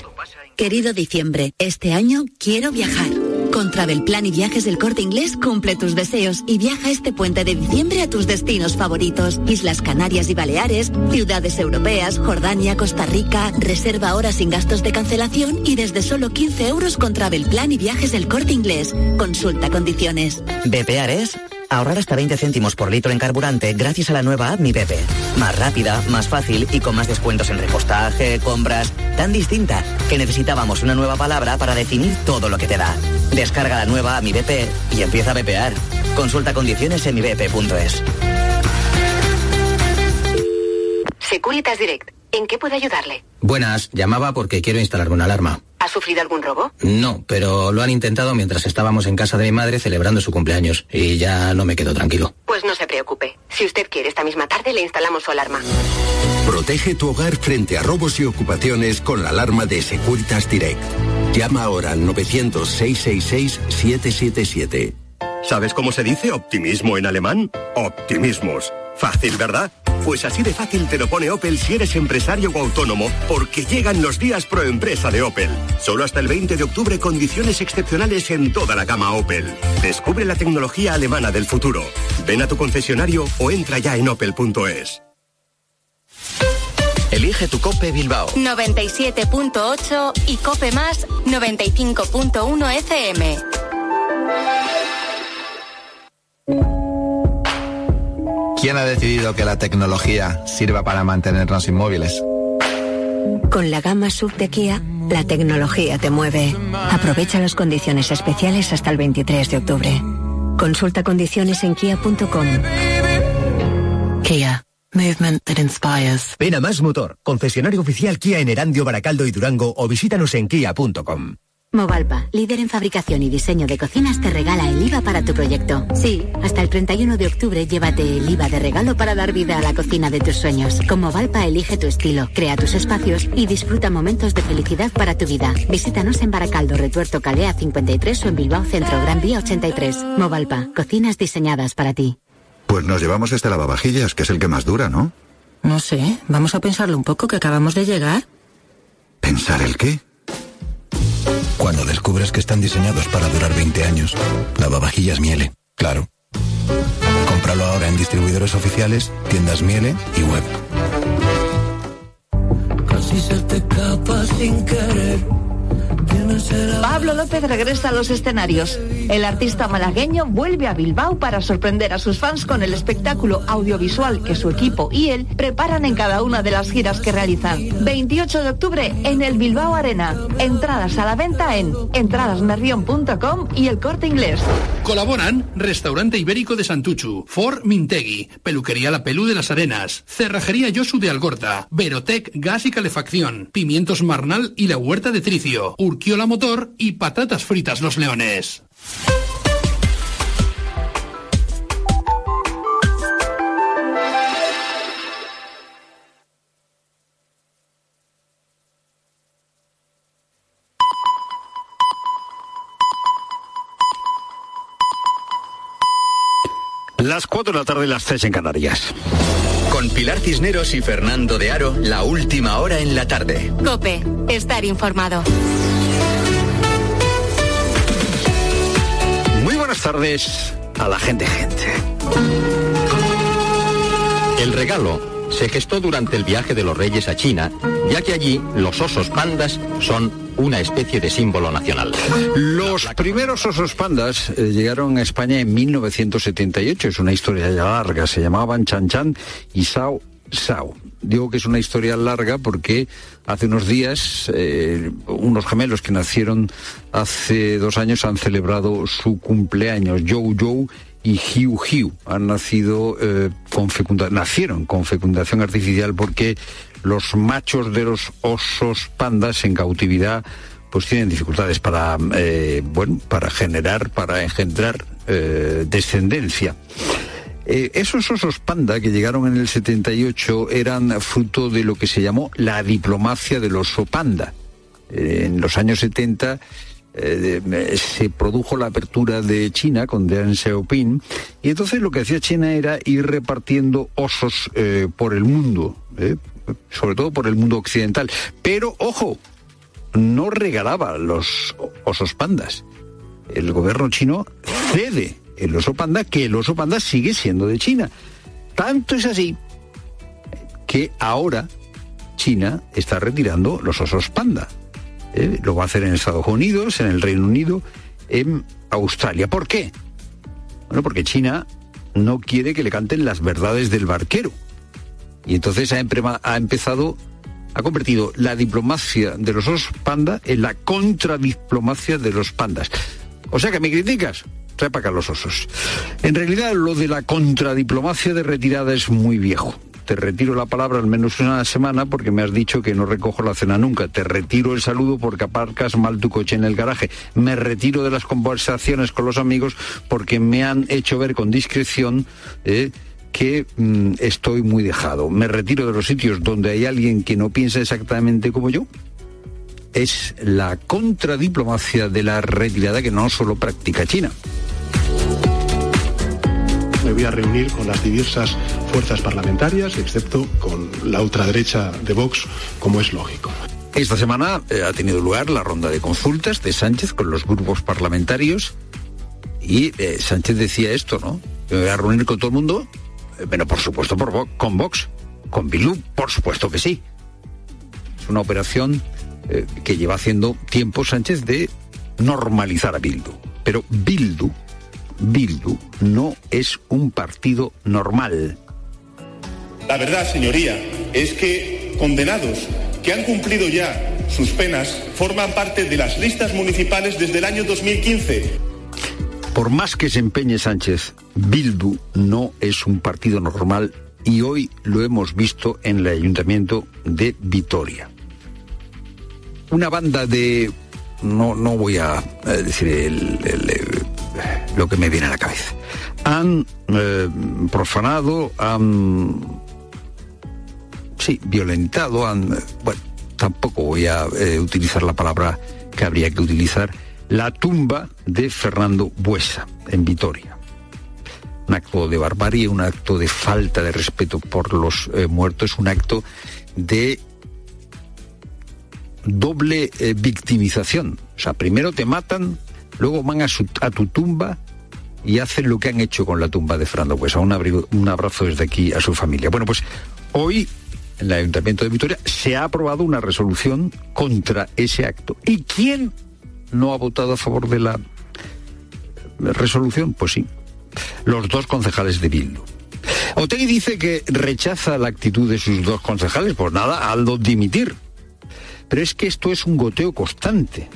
Querido diciembre, este año quiero viajar. Con Travel Plan y Viajes del Corte Inglés cumple tus deseos y viaja este puente de diciembre a tus destinos favoritos. Islas Canarias y Baleares, ciudades europeas, Jordania, Costa Rica. Reserva ahora sin gastos de cancelación y desde solo 15 euros con Travel Plan y Viajes del Corte Inglés. Consulta condiciones. BPAR es ahorrar hasta 20 céntimos por litro en carburante gracias a la nueva app Mi BP. Más rápida, más fácil y con más descuentos en repostaje, compras, tan distinta que necesitábamos una nueva palabra para definir todo lo que te da. Descarga la nueva app Mi BP y empieza a BPAR. Consulta condiciones en mibp.es. Securitas Direct. ¿En qué puede ayudarle? Buenas, llamaba porque quiero instalarme una alarma. ¿Ha sufrido algún robo? No, pero lo han intentado mientras estábamos en casa de mi madre celebrando su cumpleaños y ya no me quedo tranquilo. Pues no se preocupe. Si usted quiere, esta misma tarde le instalamos su alarma. Protege tu hogar frente a robos y ocupaciones con la alarma de Securitas Direct. Llama ahora al 900-666-777. ¿Sabes cómo se dice optimismo en alemán? Optimismos. Fácil, ¿verdad? Pues así de fácil te lo pone Opel si eres empresario o autónomo, porque llegan los días pro empresa de Opel. Solo hasta el 20 de octubre condiciones excepcionales en toda la gama Opel. Descubre la tecnología alemana del futuro. Ven a tu concesionario o entra ya en opel.es. Elige tu Cope Bilbao. 97.8 y Cope Más 95.1 FM. ¿Quién ha decidido que la tecnología sirva para mantenernos inmóviles? Con la gama sub de Kia, la tecnología te mueve. Aprovecha las condiciones especiales hasta el 23 de octubre. Consulta condiciones en kia.com. Kia. Movement that inspires. Ven a Más Motor, concesionario oficial Kia en Erandio, Baracaldo y Durango o visítanos en kia.com. Movalpa, líder en fabricación y diseño de cocinas, te regala el IVA para tu proyecto. Sí, hasta el 31 de octubre llévate el IVA de regalo para dar vida a la cocina de tus sueños. Con Movalpa elige tu estilo, crea tus espacios y disfruta momentos de felicidad para tu vida. Visítanos en Baracaldo, Retuerto Calea 53 o en Bilbao Centro, Gran Vía 83. Movalpa, cocinas diseñadas para ti. Pues nos llevamos este lavavajillas, que es el que más dura, ¿no? No sé, vamos a pensarlo un poco que acabamos de llegar. ¿Pensar el qué? Cuando descubres que están diseñados para durar 20 años, lavavajillas Miele, claro. Cómpralo ahora en distribuidores oficiales, tiendas Miele y web. Casi se te escapa sin querer. Pablo López regresa a los escenarios. El artista malagueño vuelve a Bilbao para sorprender a sus fans con el espectáculo audiovisual que su equipo y él preparan en cada una de las giras que realizan. 28 de octubre en el Bilbao Arena. Entradas a la venta en entradasmerrion.com y el corte inglés. Colaboran Restaurante Ibérico de Santuchu, Ford Mintegui, Peluquería La Pelú de las Arenas, Cerrajería Yosu de Algorta, Verotec Gas y Calefacción, Pimientos Marnal y la Huerta de Tricio, Urquiola Motor y Patatas Fritas Los Leones. Las 4 de la tarde, las 3 en Canarias. Con Pilar Cisneros y Fernando de Aro, la última hora en la tarde. Cope, estar informado. Muy buenas tardes a la gente, gente. El regalo se gestó durante el viaje de los reyes a China, ya que allí los osos pandas son una especie de símbolo nacional. Los primeros osos pandas eh, llegaron a España en 1978. Es una historia larga. Se llamaban Chan Chan y Sao Sao. Digo que es una historia larga porque hace unos días eh, unos gemelos que nacieron hace dos años han celebrado su cumpleaños. Joe Joe y Hiu Hiu han nacido eh, con fecundación, nacieron con fecundación artificial porque los machos de los osos pandas en cautividad pues tienen dificultades para eh, bueno para generar para engendrar eh, descendencia esos osos panda que llegaron en el 78 eran fruto de lo que se llamó la diplomacia del oso panda. En los años 70 eh, se produjo la apertura de China con Deng Xiaoping y entonces lo que hacía China era ir repartiendo osos eh, por el mundo, eh, sobre todo por el mundo occidental. Pero ojo, no regalaba los osos pandas. El gobierno chino cede el oso panda, que el oso panda sigue siendo de China. Tanto es así que ahora China está retirando los osos panda. ¿Eh? Lo va a hacer en Estados Unidos, en el Reino Unido, en Australia. ¿Por qué? Bueno, porque China no quiere que le canten las verdades del barquero. Y entonces ha, empezado, ha convertido la diplomacia de los osos panda en la contradiplomacia de los pandas. O sea que me criticas, trae para acá los osos. En realidad lo de la contradiplomacia de retirada es muy viejo. Te retiro la palabra al menos una semana porque me has dicho que no recojo la cena nunca. Te retiro el saludo porque aparcas mal tu coche en el garaje. Me retiro de las conversaciones con los amigos porque me han hecho ver con discreción eh, que mm, estoy muy dejado. Me retiro de los sitios donde hay alguien que no piensa exactamente como yo. Es la contradiplomacia de la retirada que no solo practica China. Me voy a reunir con las diversas fuerzas parlamentarias, excepto con la ultraderecha de Vox, como es lógico. Esta semana eh, ha tenido lugar la ronda de consultas de Sánchez con los grupos parlamentarios y eh, Sánchez decía esto, ¿no? Me voy a reunir con todo el mundo, eh, pero por supuesto por Vo- con Vox, con Bildu, por supuesto que sí. Es una operación eh, que lleva haciendo tiempo Sánchez de normalizar a Bildu. Pero Bildu, Bildu no es un partido normal. La verdad, señoría, es que condenados que han cumplido ya sus penas forman parte de las listas municipales desde el año 2015. Por más que se empeñe Sánchez, Bildu no es un partido normal y hoy lo hemos visto en el ayuntamiento de Vitoria. Una banda de... No, no voy a eh, decir el- el- el- lo que me viene a la cabeza. Han eh, profanado, han... Sí, violentado, han... eh, Bueno, tampoco voy a eh, utilizar la palabra que habría que utilizar, la tumba de Fernando Buesa, en Vitoria. Un acto de barbarie, un acto de falta de respeto por los eh, muertos, un acto de doble victimización. O sea, primero te matan, luego van a, su- a tu tumba y hacen lo que han hecho con la tumba de Fernando Buesa. Un, un abrazo desde aquí a su familia. Bueno, pues hoy en el Ayuntamiento de Vitoria se ha aprobado una resolución contra ese acto. ¿Y quién no ha votado a favor de la resolución? Pues sí, los dos concejales de Bildu. Otegui dice que rechaza la actitud de sus dos concejales, pues nada, Aldo dimitir. Pero es que esto es un goteo constante.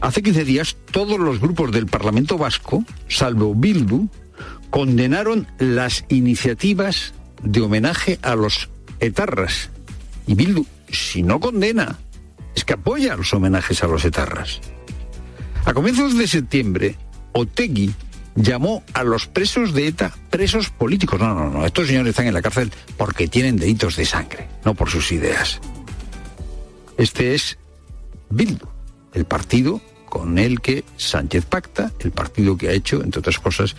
Hace 15 días todos los grupos del Parlamento Vasco, salvo Bildu, condenaron las iniciativas de homenaje a los etarras. Y Bildu, si no condena, es que apoya los homenajes a los etarras. A comienzos de septiembre, Otegui llamó a los presos de ETA presos políticos. No, no, no, estos señores están en la cárcel porque tienen delitos de sangre, no por sus ideas. Este es Bildu, el partido con el que Sánchez pacta, el partido que ha hecho, entre otras cosas,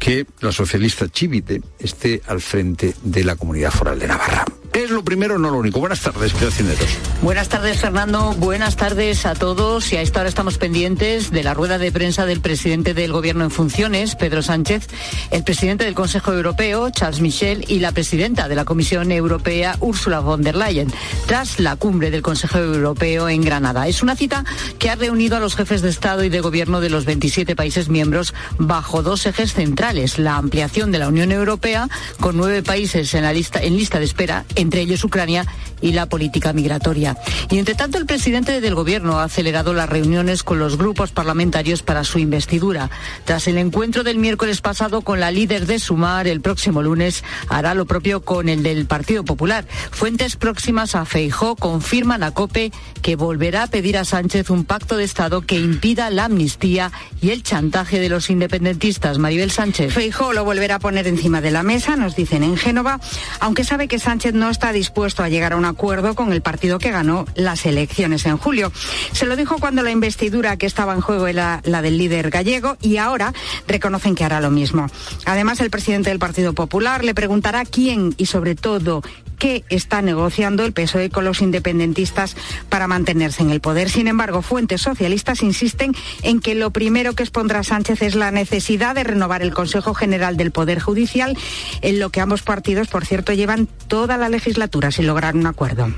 que la socialista Chivite esté al frente de la comunidad foral de Navarra. Es lo primero, no lo único. Buenas tardes, Cineros. Buenas tardes, Fernando. Buenas tardes a todos. Y a esta hora estamos pendientes de la rueda de prensa del presidente del Gobierno en funciones, Pedro Sánchez, el presidente del Consejo Europeo, Charles Michel, y la presidenta de la Comisión Europea, Ursula von der Leyen, tras la cumbre del Consejo Europeo en Granada. Es una cita que ha reunido a los jefes de Estado y de Gobierno de los 27 países miembros bajo dos ejes centrales: la ampliación de la Unión Europea, con nueve países en la lista, en lista de espera entre ellos Ucrania y la política migratoria. Y entre tanto, el presidente del Gobierno ha acelerado las reuniones con los grupos parlamentarios para su investidura. Tras el encuentro del miércoles pasado con la líder de Sumar, el próximo lunes hará lo propio con el del Partido Popular. Fuentes próximas a Feijó confirman a COPE que volverá a pedir a Sánchez un pacto de Estado que impida la amnistía y el chantaje de los independentistas. Maribel Sánchez. Feijó lo volverá a poner encima de la mesa, nos dicen en Génova, aunque sabe que Sánchez no está dispuesto a llegar a un acuerdo con el partido que ganó las elecciones en julio. Se lo dijo cuando la investidura que estaba en juego era la del líder gallego y ahora reconocen que hará lo mismo. Además, el presidente del Partido Popular le preguntará quién y sobre todo qué está negociando el PSOE con los independentistas para mantenerse en el poder. Sin embargo, fuentes socialistas insisten en que lo primero que expondrá Sánchez es la necesidad de renovar el Consejo General del Poder Judicial, en lo que ambos partidos, por cierto, llevan toda la legislatura sin lograr un acuerdo.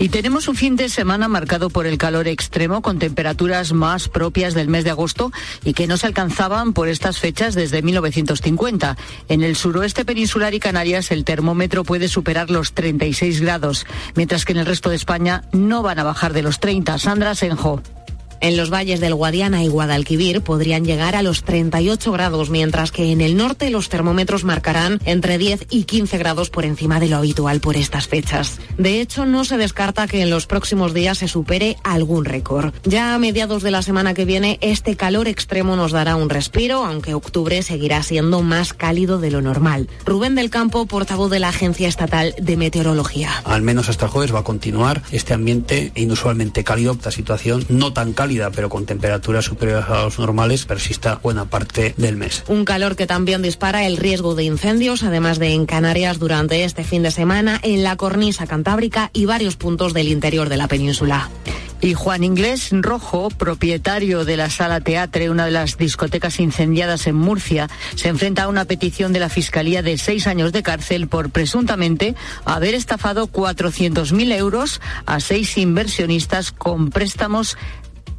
Y tenemos un fin de semana marcado por el calor extremo con temperaturas más propias del mes de agosto y que no se alcanzaban por estas fechas desde 1950. En el suroeste peninsular y Canarias el termómetro puede superar los 36 grados, mientras que en el resto de España no van a bajar de los 30. Sandra Senjo. En los valles del Guadiana y Guadalquivir podrían llegar a los 38 grados, mientras que en el norte los termómetros marcarán entre 10 y 15 grados por encima de lo habitual por estas fechas. De hecho, no se descarta que en los próximos días se supere algún récord. Ya a mediados de la semana que viene, este calor extremo nos dará un respiro, aunque octubre seguirá siendo más cálido de lo normal. Rubén del Campo, portavoz de la Agencia Estatal de Meteorología. Al menos hasta jueves va a continuar este ambiente inusualmente cálido, esta situación no tan cálida pero con temperaturas superiores a los normales, persista buena parte del mes. Un calor que también dispara el riesgo de incendios, además de en Canarias durante este fin de semana, en la cornisa cantábrica y varios puntos del interior de la península. Y Juan Inglés Rojo, propietario de la Sala Teatre, una de las discotecas incendiadas en Murcia, se enfrenta a una petición de la Fiscalía de seis años de cárcel por presuntamente haber estafado 400.000 euros a seis inversionistas con préstamos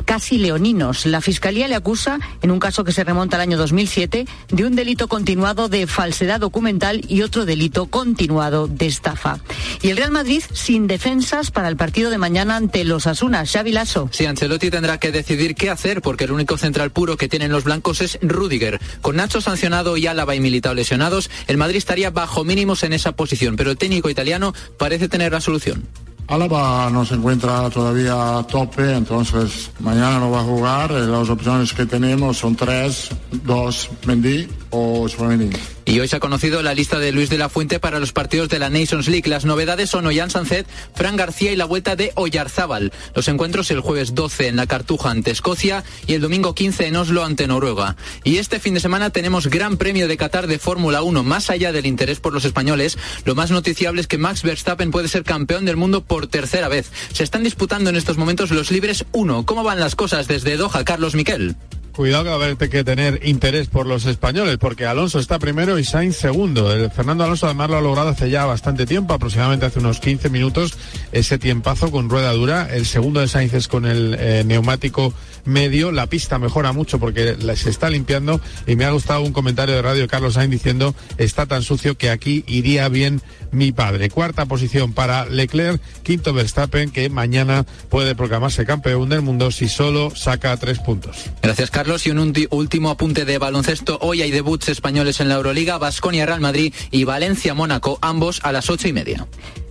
casi leoninos. La Fiscalía le acusa, en un caso que se remonta al año 2007, de un delito continuado de falsedad documental y otro delito continuado de estafa. Y el Real Madrid sin defensas para el partido de mañana ante los Asunas. Xavi Lasso. Sí, Ancelotti tendrá que decidir qué hacer porque el único central puro que tienen los blancos es Rudiger. Con Nacho sancionado y Álava y Militao lesionados, el Madrid estaría bajo mínimos en esa posición, pero el técnico italiano parece tener la solución. Álava no se encuentra todavía a tope, entonces mañana no va a jugar. Eh, las opciones que tenemos son tres, dos, Mendy o Suamení. Y hoy se ha conocido la lista de Luis de la Fuente para los partidos de la Nations League. Las novedades son Ollán Sancet, Fran García y la vuelta de Oyarzábal. Los encuentros el jueves 12 en la Cartuja ante Escocia y el domingo 15 en Oslo ante Noruega. Y este fin de semana tenemos Gran Premio de Qatar de Fórmula 1. Más allá del interés por los españoles, lo más noticiable es que Max Verstappen puede ser campeón del mundo por tercera vez. Se están disputando en estos momentos los libres 1. ¿Cómo van las cosas desde Doha, Carlos Miquel? Cuidado que va a haber que tener interés por los españoles, porque Alonso está primero y Sainz segundo. El Fernando Alonso además lo ha logrado hace ya bastante tiempo, aproximadamente hace unos 15 minutos, ese tiempazo con rueda dura. El segundo de Sainz es con el eh, neumático medio. La pista mejora mucho porque se está limpiando y me ha gustado un comentario de Radio Carlos Sainz diciendo está tan sucio que aquí iría bien mi padre. Cuarta posición para Leclerc, quinto Verstappen que mañana puede proclamarse campeón del mundo si solo saca tres puntos. Gracias Carlos y un último apunte de baloncesto. Hoy hay debuts españoles en la Euroliga, Basconia Real Madrid y Valencia Mónaco, ambos a las ocho y media.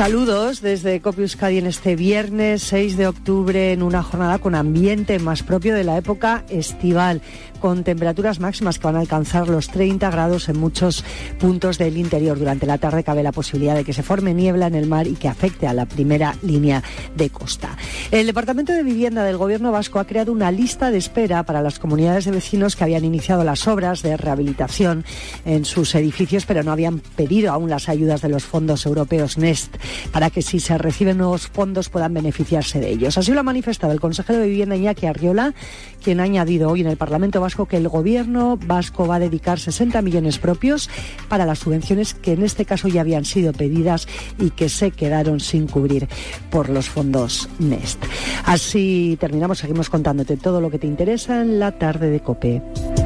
Saludos desde Copi Euskadi en este viernes 6 de octubre en una jornada con ambiente más propio de la época estival con temperaturas máximas que van a alcanzar los 30 grados en muchos puntos del interior. Durante la tarde cabe la posibilidad de que se forme niebla en el mar y que afecte a la primera línea de costa. El Departamento de Vivienda del Gobierno vasco ha creado una lista de espera para las comunidades de vecinos que habían iniciado las obras de rehabilitación en sus edificios, pero no habían pedido aún las ayudas de los fondos europeos NEST para que si se reciben nuevos fondos puedan beneficiarse de ellos. Así lo ha manifestado el consejero de Vivienda Iñaki Arriola, quien ha añadido hoy en el Parlamento vasco que el gobierno vasco va a dedicar 60 millones propios para las subvenciones que en este caso ya habían sido pedidas y que se quedaron sin cubrir por los fondos NEST. Así terminamos, seguimos contándote todo lo que te interesa en la tarde de COPE.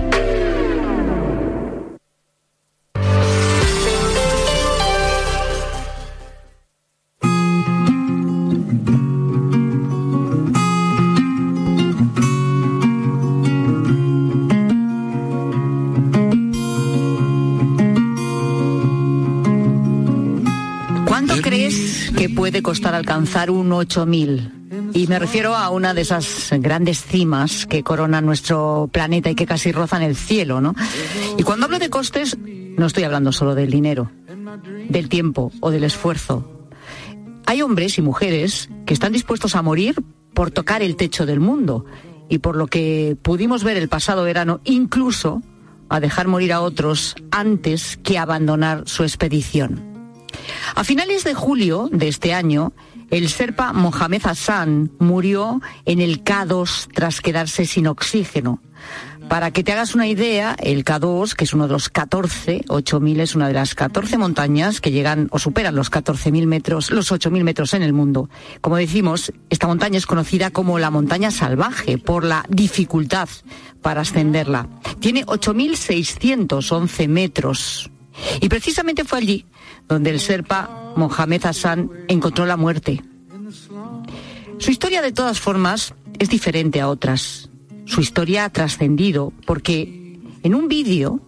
Alcanzar un 8000. Y me refiero a una de esas grandes cimas que coronan nuestro planeta y que casi rozan el cielo, ¿no? Y cuando hablo de costes, no estoy hablando solo del dinero, del tiempo o del esfuerzo. Hay hombres y mujeres que están dispuestos a morir por tocar el techo del mundo y por lo que pudimos ver el pasado verano, incluso a dejar morir a otros antes que abandonar su expedición. A finales de julio de este año, el serpa Mohamed Hassan murió en el K2 tras quedarse sin oxígeno. Para que te hagas una idea, el K2, que es uno de los 14, 8.000 es una de las 14 montañas que llegan o superan los 14.000 metros, los 8.000 metros en el mundo. Como decimos, esta montaña es conocida como la montaña salvaje por la dificultad para ascenderla. Tiene 8.611 metros. Y precisamente fue allí donde el serpa Mohamed Hassan encontró la muerte. Su historia, de todas formas, es diferente a otras. Su historia ha trascendido porque en un vídeo,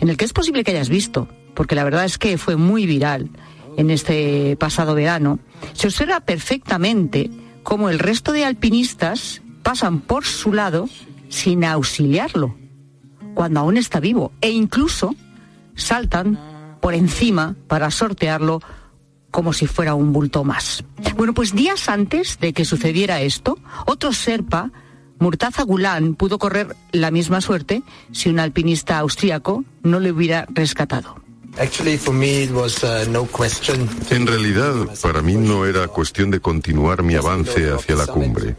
en el que es posible que hayas visto, porque la verdad es que fue muy viral en este pasado verano, se observa perfectamente cómo el resto de alpinistas pasan por su lado sin auxiliarlo, cuando aún está vivo, e incluso saltan por encima para sortearlo como si fuera un bulto más. Bueno, pues días antes de que sucediera esto, otro Serpa, Murtaza Gulán, pudo correr la misma suerte si un alpinista austríaco no le hubiera rescatado. Uh, en realidad, para mí no era cuestión de continuar mi avance hacia la cumbre.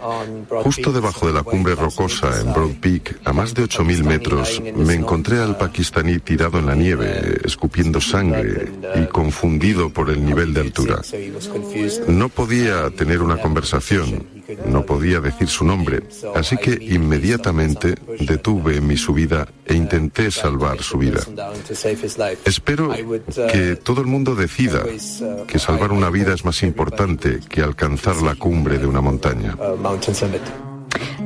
Justo debajo de la cumbre rocosa en Broad Peak, a más de 8.000 metros, me encontré al pakistaní tirado en la nieve, escupiendo sangre y confundido por el nivel de altura. No podía tener una conversación, no podía decir su nombre, así que inmediatamente detuve mi subida e intenté salvar su vida. Espero que todo el mundo decida que salvar una vida es más importante que alcanzar la cumbre de una montaña.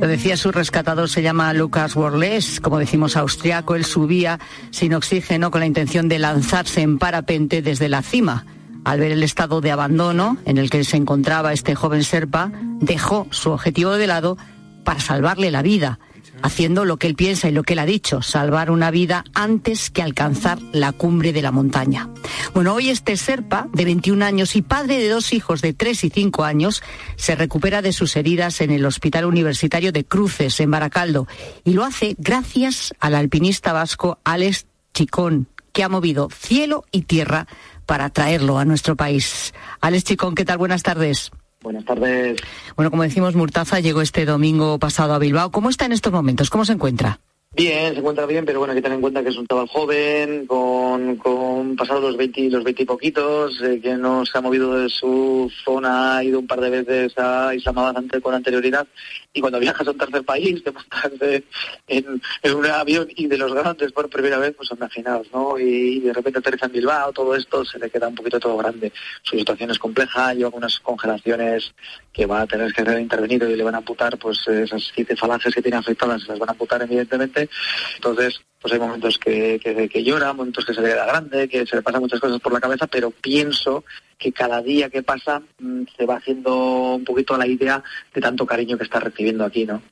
Lo decía su rescatador, se llama Lucas Worles, como decimos austriaco, él subía sin oxígeno con la intención de lanzarse en parapente desde la cima. Al ver el estado de abandono en el que se encontraba este joven serpa, dejó su objetivo de lado para salvarle la vida haciendo lo que él piensa y lo que él ha dicho, salvar una vida antes que alcanzar la cumbre de la montaña. Bueno, hoy este Serpa, de 21 años y padre de dos hijos de 3 y 5 años, se recupera de sus heridas en el Hospital Universitario de Cruces, en Baracaldo, y lo hace gracias al alpinista vasco Alex Chicón, que ha movido cielo y tierra para traerlo a nuestro país. Alex Chicón, ¿qué tal? Buenas tardes. Buenas tardes. Bueno, como decimos, Murtaza llegó este domingo pasado a Bilbao. ¿Cómo está en estos momentos? ¿Cómo se encuentra? Bien, se encuentra bien, pero bueno, hay que tener en cuenta que es un chaval joven, con, con pasados los 20, los 20 y poquitos, eh, que no se ha movido de su zona, ha ido un par de veces a Islamabad con anterioridad, y cuando viajas a un tercer país, montas en, en, un avión y de los grandes por primera vez, pues son imaginados, ¿no? Y, de repente aterriza en Bilbao, todo esto se le queda un poquito todo grande. Su situación es compleja, lleva unas congelaciones que va a tener que ser intervenido y le van a amputar, pues esas siete falanges que tiene afectadas se las van a amputar evidentemente entonces, pues hay momentos que, que, llora, momentos que se le da grande, que se le pasan muchas cosas por la cabeza, pero pienso que cada día que pasa mm, se va haciendo un poquito la idea de tanto cariño que está recibiendo aquí, ¿no?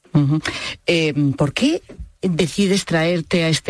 Eh, ¿Por qué decides traerte a este